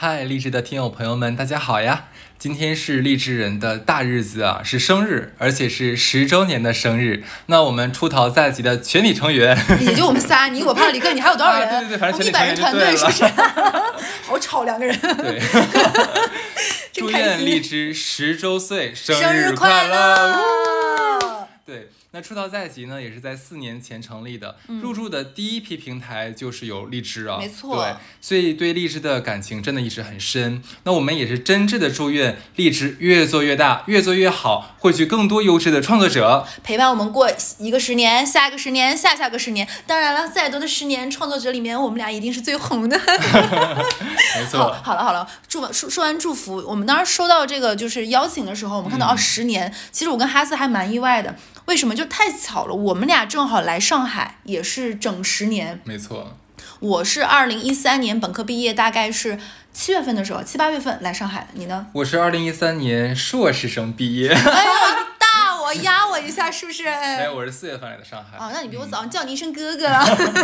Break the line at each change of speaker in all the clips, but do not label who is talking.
嗨，励志的听友朋友们，大家好呀！今天是励志人的大日子啊，是生日，而且是十周年的生日。那我们出逃在即的全体成员，
也就我们仨，你我帕里 克，你还有多少人？
对对对，反正
一百人团队是不是？好吵，两个人。
对，祝愿荔枝十周岁
生
日
快
乐！对。那出道在即呢，也是在四年前成立的。入驻的第一批平台就是有荔枝啊，
没错。
对，所以对荔枝的感情真的一直很深。那我们也是真挚的祝愿荔枝越做越大，越做越好，汇聚更多优质的创作者，
陪伴我们过一个十年，下一个十年，下下个十年。当然了，再多的十年，创作者里面我们俩一定是最红的。
没错。
好了好了，祝完说说完祝福，我们当时收到这个就是邀请的时候，我们看到哦十年，其实我跟哈斯还蛮意外的。为什么就太巧了？我们俩正好来上海，也是整十年。
没错，
我是二零一三年本科毕业，大概是七月份的时候，七八月份来上海的。你呢？
我是二零一三年硕士生毕业。
压我一下是不是？
没有，我是四月份来的上海。
哦，那你比我早，叫你一声哥哥。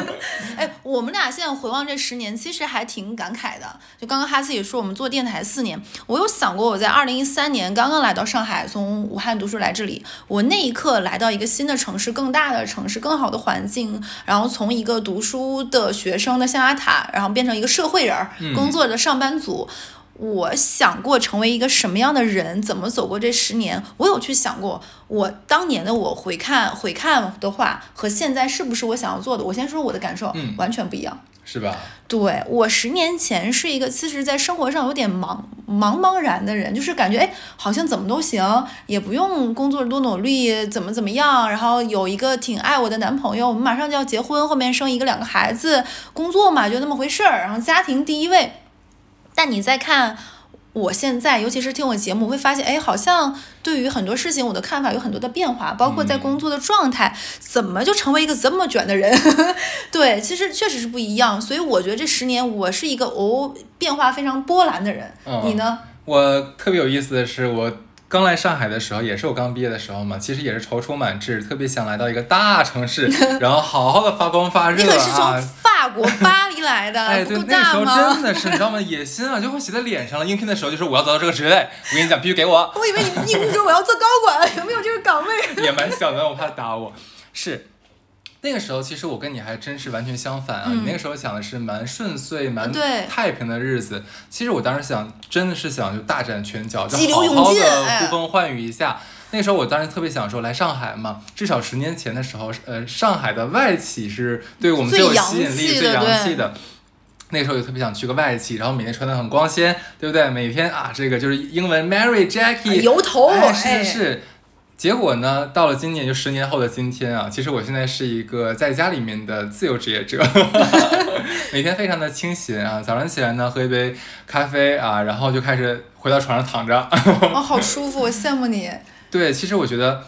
哎，我们俩现在回望这十年，其实还挺感慨的。就刚刚哈斯也说，我们做电台四年，我有想过，我在二零一三年刚刚来到上海，从武汉读书来这里，我那一刻来到一个新的城市，更大的城市，更好的环境，然后从一个读书的学生的象牙塔，然后变成一个社会人，工作的上班族。我想过成为一个什么样的人，怎么走过这十年，我有去想过。我当年的我回看回看的话，和现在是不是我想要做的？我先说我的感受，
嗯，
完全不一样，
是吧？
对我十年前是一个其实，在生活上有点茫茫茫然的人，就是感觉哎，好像怎么都行，也不用工作多努力，怎么怎么样，然后有一个挺爱我的男朋友，我们马上就要结婚，后面生一个两个孩子，工作嘛就那么回事儿，然后家庭第一位。但你再看我现在，尤其是听我节目，会发现，哎，好像对于很多事情，我的看法有很多的变化，包括在工作的状态，怎么就成为一个这么卷的人？对，其实确实是不一样。所以我觉得这十年，我是一个哦变化非常波澜的人。你呢？
我特别有意思的是，我。刚来上海的时候，也是我刚毕业的时候嘛，其实也是踌躇满志，特别想来到一个大城市，然后好好的发光发热啊。你
可是从法国巴黎来的，
哎，对，那时候真的是，你知道吗？野心啊，就会写在脸上了。应聘的时候就说我要得到这个职位，我跟你讲，必须给我。
我以为你应聘说我要做高管，有没有这个岗位？
也蛮小的，我怕打我。是。那个时候，其实我跟你还真是完全相反啊！你那个时候想的是蛮顺遂、蛮太平的日子。其实我当时想，真的是想就大展拳脚，就好好的呼风唤雨一下。那个时候，我当时特别想说来上海嘛，至少十年前的时候，呃，上海的外企是对我们最有吸引力、最洋气的。那个时候就特别想去个外企，然后每天穿的很光鲜，对不对？每天啊，这个就是英文 Mary Jackie
油头，
是是是。结果呢？到了今年，就十年后的今天啊，其实我现在是一个在家里面的自由职业者，每天非常的清闲啊。早上起来呢，喝一杯咖啡啊，然后就开始回到床上躺着。
哦，好舒服，我羡慕你。
对，其实我觉得。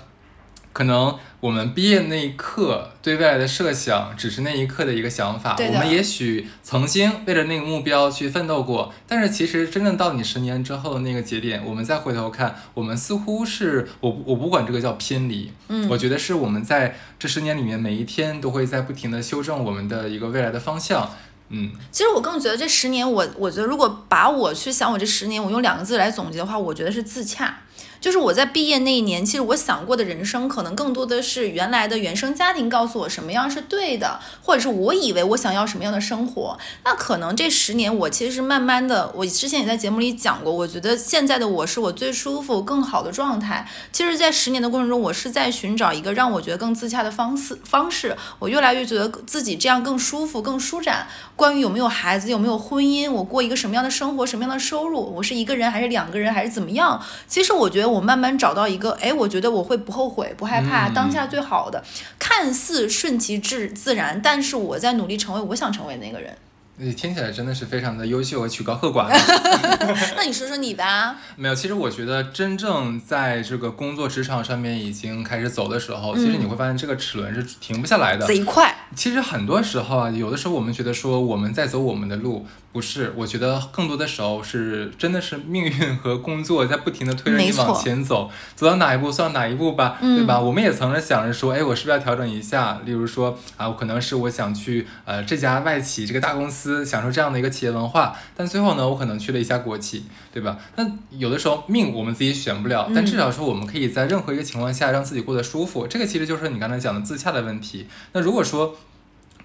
可能我们毕业那一刻对未来的设想，只是那一刻的一个想法。我们也许曾经为了那个目标去奋斗过，但是其实真正到你十年之后的那个节点，我们再回头看，我们似乎是我我不管这个叫偏离，
嗯，
我觉得是我们在这十年里面每一天都会在不停的修正我们的一个未来的方向。嗯，
其实我更觉得这十年，我我觉得如果把我去想我这十年，我用两个字来总结的话，我觉得是自洽。就是我在毕业那一年，其实我想过的人生，可能更多的是原来的原生家庭告诉我什么样是对的，或者是我以为我想要什么样的生活。那可能这十年，我其实是慢慢的，我之前也在节目里讲过，我觉得现在的我是我最舒服、更好的状态。其实，在十年的过程中，我是在寻找一个让我觉得更自洽的方式方式。我越来越觉得自己这样更舒服、更舒展。关于有没有孩子、有没有婚姻，我过一个什么样的生活、什么样的收入，我是一个人还是两个人还是怎么样？其实我觉得。我慢慢找到一个，哎，我觉得我会不后悔、不害怕，当下最好的，看似顺其自自然，但是我在努力成为我想成为那个人。
你听起来真的是非常的优秀和曲高和寡。
那你说说你吧。
没有，其实我觉得真正在这个工作职场上面已经开始走的时候，其实你会发现这个齿轮是停不下来的。
贼快。
其实很多时候啊，有的时候我们觉得说我们在走我们的路。不是，我觉得更多的时候是真的是命运和工作在不停的推着你往前走，走到哪一步算哪一步吧，对吧？我们也曾经想着说，哎，我是不是要调整一下？例如说啊，可能是我想去呃这家外企这个大公司。司，享受这样的一个企业文化，但最后呢，我可能去了一家国企，对吧？那有的时候命我们自己选不了，但至少说我们可以在任何一个情况下让自己过得舒服，这个其实就是你刚才讲的自洽的问题。那如果说，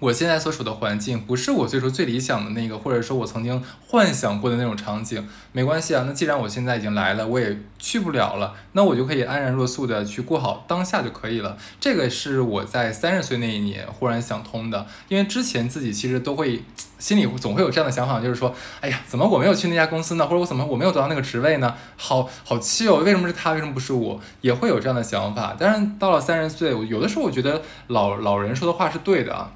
我现在所处的环境不是我最初最理想的那个，或者说我曾经幻想过的那种场景，没关系啊。那既然我现在已经来了，我也去不了了，那我就可以安然若素的去过好当下就可以了。这个是我在三十岁那一年忽然想通的，因为之前自己其实都会心里总会有这样的想法，就是说，哎呀，怎么我没有去那家公司呢？或者我怎么我没有得到那个职位呢？好好气哦，为什么是他，为什么不是我？也会有这样的想法。但是到了三十岁，有的时候我觉得老老人说的话是对的啊。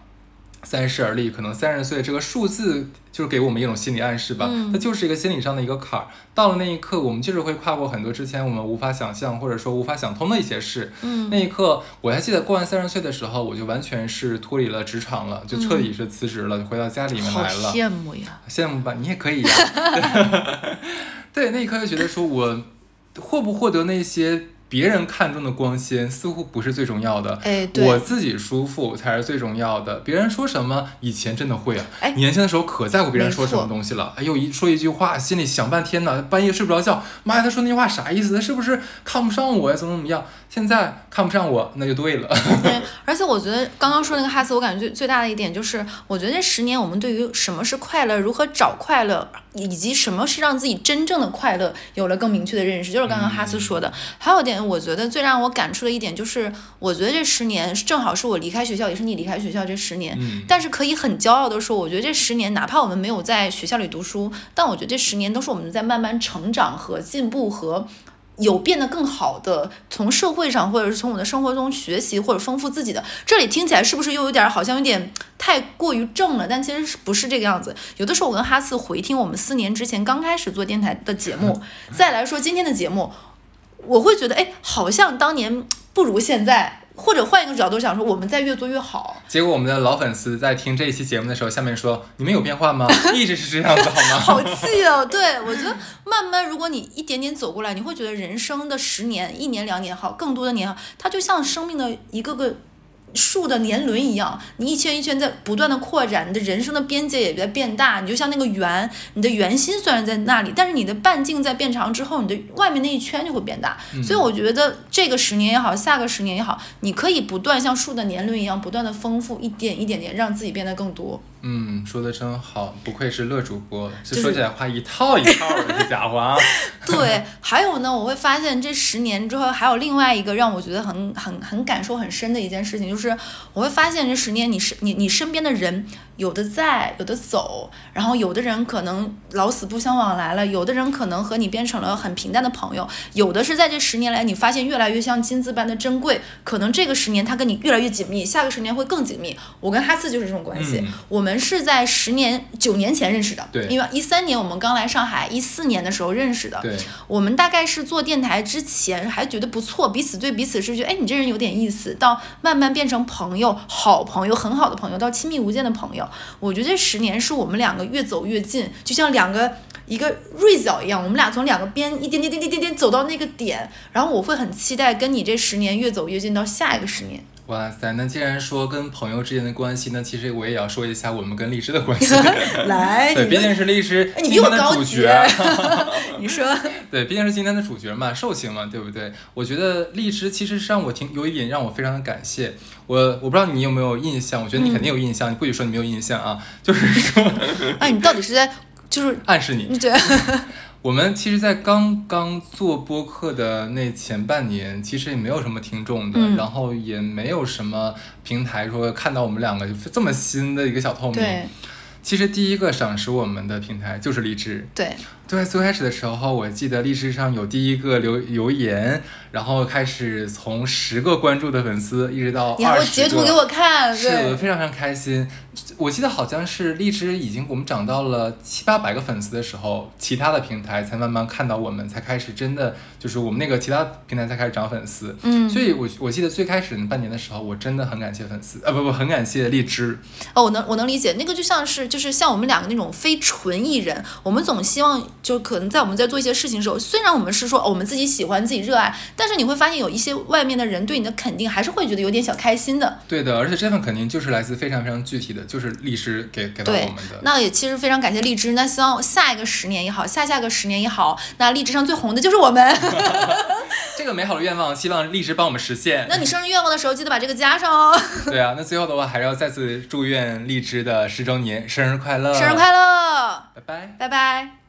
三十而立，可能三十岁这个数字就是给我们一种心理暗示吧，它就是一个心理上的一个坎儿。到了那一刻，我们就是会跨过很多之前我们无法想象或者说无法想通的一些事。嗯，那一刻我还记得过完三十岁的时候，我就完全是脱离了职场了，就彻底是辞职了，就回到家里面来了。
羡慕呀！
羡慕吧，你也可以呀。对，那一刻就觉得说我获不获得那些。别人看中的光鲜似乎不是最重要的，
哎，
我自己舒服才是最重要的。别人说什么，以前真的会啊，哎，年轻的时候可在乎别人说什么东西了。哎呦，一说一句话，心里想半天呢，半夜睡不着觉。妈呀，他说那句话啥意思？他是不是看不上我呀？怎么怎么样？现在看不上我，那就对了。
对，而且我觉得刚刚说那个哈斯，我感觉最最大的一点就是，我觉得这十年我们对于什么是快乐，如何找快乐。以及什么是让自己真正的快乐，有了更明确的认识，就是刚刚哈斯说的。还有一点，我觉得最让我感触的一点就是，我觉得这十年正好是我离开学校，也是你离开学校这十年。嗯。但是可以很骄傲的说，我觉得这十年，哪怕我们没有在学校里读书，但我觉得这十年都是我们在慢慢成长和进步和。有变得更好的，从社会上或者是从我的生活中学习或者丰富自己的。这里听起来是不是又有点好像有点太过于正了？但其实是不是这个样子？有的时候我跟哈斯回听我们四年之前刚开始做电台的节目，再来说今天的节目，我会觉得哎，好像当年不如现在。或者换一个角度想说，我们在越做越好。
结果我们的老粉丝在听这一期节目的时候，下面说：“你们有变化吗？一直是这样子好吗？”
好气哦！对我觉得慢慢，如果你一点点走过来，你会觉得人生的十年、一年、两年好，更多的年，它就像生命的一个个。树的年轮一样，你一圈一圈在不断的扩展，你的人生的边界也在变大。你就像那个圆，你的圆心虽然在那里，但是你的半径在变长之后，你的外面那一圈就会变大。所以我觉得这个十年也好，下个十年也好，你可以不断像树的年轮一样，不断的丰富，一点一点点让自己变得更多。
嗯，说的真好，不愧是乐主播，这说起来话一套一套的，这家伙啊。
对，还有呢，我会发现这十年之后，还有另外一个让我觉得很很很感受很深的一件事情，就是我会发现这十年，你是你你身边的人。有的在，有的走，然后有的人可能老死不相往来了，有的人可能和你变成了很平淡的朋友，有的是在这十年来你发现越来越像金子般的珍贵，可能这个十年他跟你越来越紧密，下个十年会更紧密。我跟哈斯就是这种关系，我们是在十年九年前认识的，
对，
因为一三年我们刚来上海，一四年的时候认识的，
对，
我们大概是做电台之前还觉得不错，彼此对彼此是觉得，哎，你这人有点意思，到慢慢变变成朋友，好朋友，很好的朋友，到亲密无间的朋友。我觉得这十年是我们两个越走越近，就像两个一个锐角一样，我们俩从两个边一点点点点点点走到那个点，然后我会很期待跟你这十年越走越近到下一个十年。
哇塞，那既然说跟朋友之间的关系，那其实我也要说一下我们跟荔枝的关系。
来，
对，毕竟是荔枝
今天
的主角。
你说，
对，毕竟是今天的主角嘛，寿星嘛，对不对？我觉得荔枝其实是让我挺有一点让我非常的感谢。我我不知道你有没有印象，我觉得你肯定有印象，你不许说你没有印象啊。就是说，
哎，你到底是在就是
暗示你？
对。
我们其实，在刚刚做播客的那前半年，其实也没有什么听众的，然后也没有什么平台说看到我们两个这么新的一个小透明。其实第一个赏识我们的平台就是荔枝。
对。
对，最开始的时候，我记得荔枝上有第一个留留言，然后开始从十个关注的粉丝一直到二十个。你
还截图给我看，
是的，非常非常开心。我记得好像是荔枝已经我们涨到了七八百个粉丝的时候，其他的平台才慢慢看到我们，才开始真的就是我们那个其他平台才开始涨粉丝。嗯，所以我我记得最开始半年的时候，我真的很感谢粉丝，呃，不不，很感谢荔枝。
哦，我能我能理解，那个就像是就。就是像我们两个那种非纯艺人，我们总希望就可能在我们在做一些事情的时候，虽然我们是说我们自己喜欢、自己热爱，但是你会发现有一些外面的人对你的肯定，还是会觉得有点小开心的。
对的，而且这份肯定就是来自非常非常具体的，就是荔枝给给到我们的。
那也其实非常感谢荔枝，那希望下一个十年也好，下下个十年也好，那荔枝上最红的就是我们。
这个美好的愿望，希望荔枝帮我们实现。
那你生日愿望的时候记得把这个加上哦。
对啊，那最后的话还是要再次祝愿荔枝的十周年生日快乐！
生日快乐！
拜拜！
拜拜！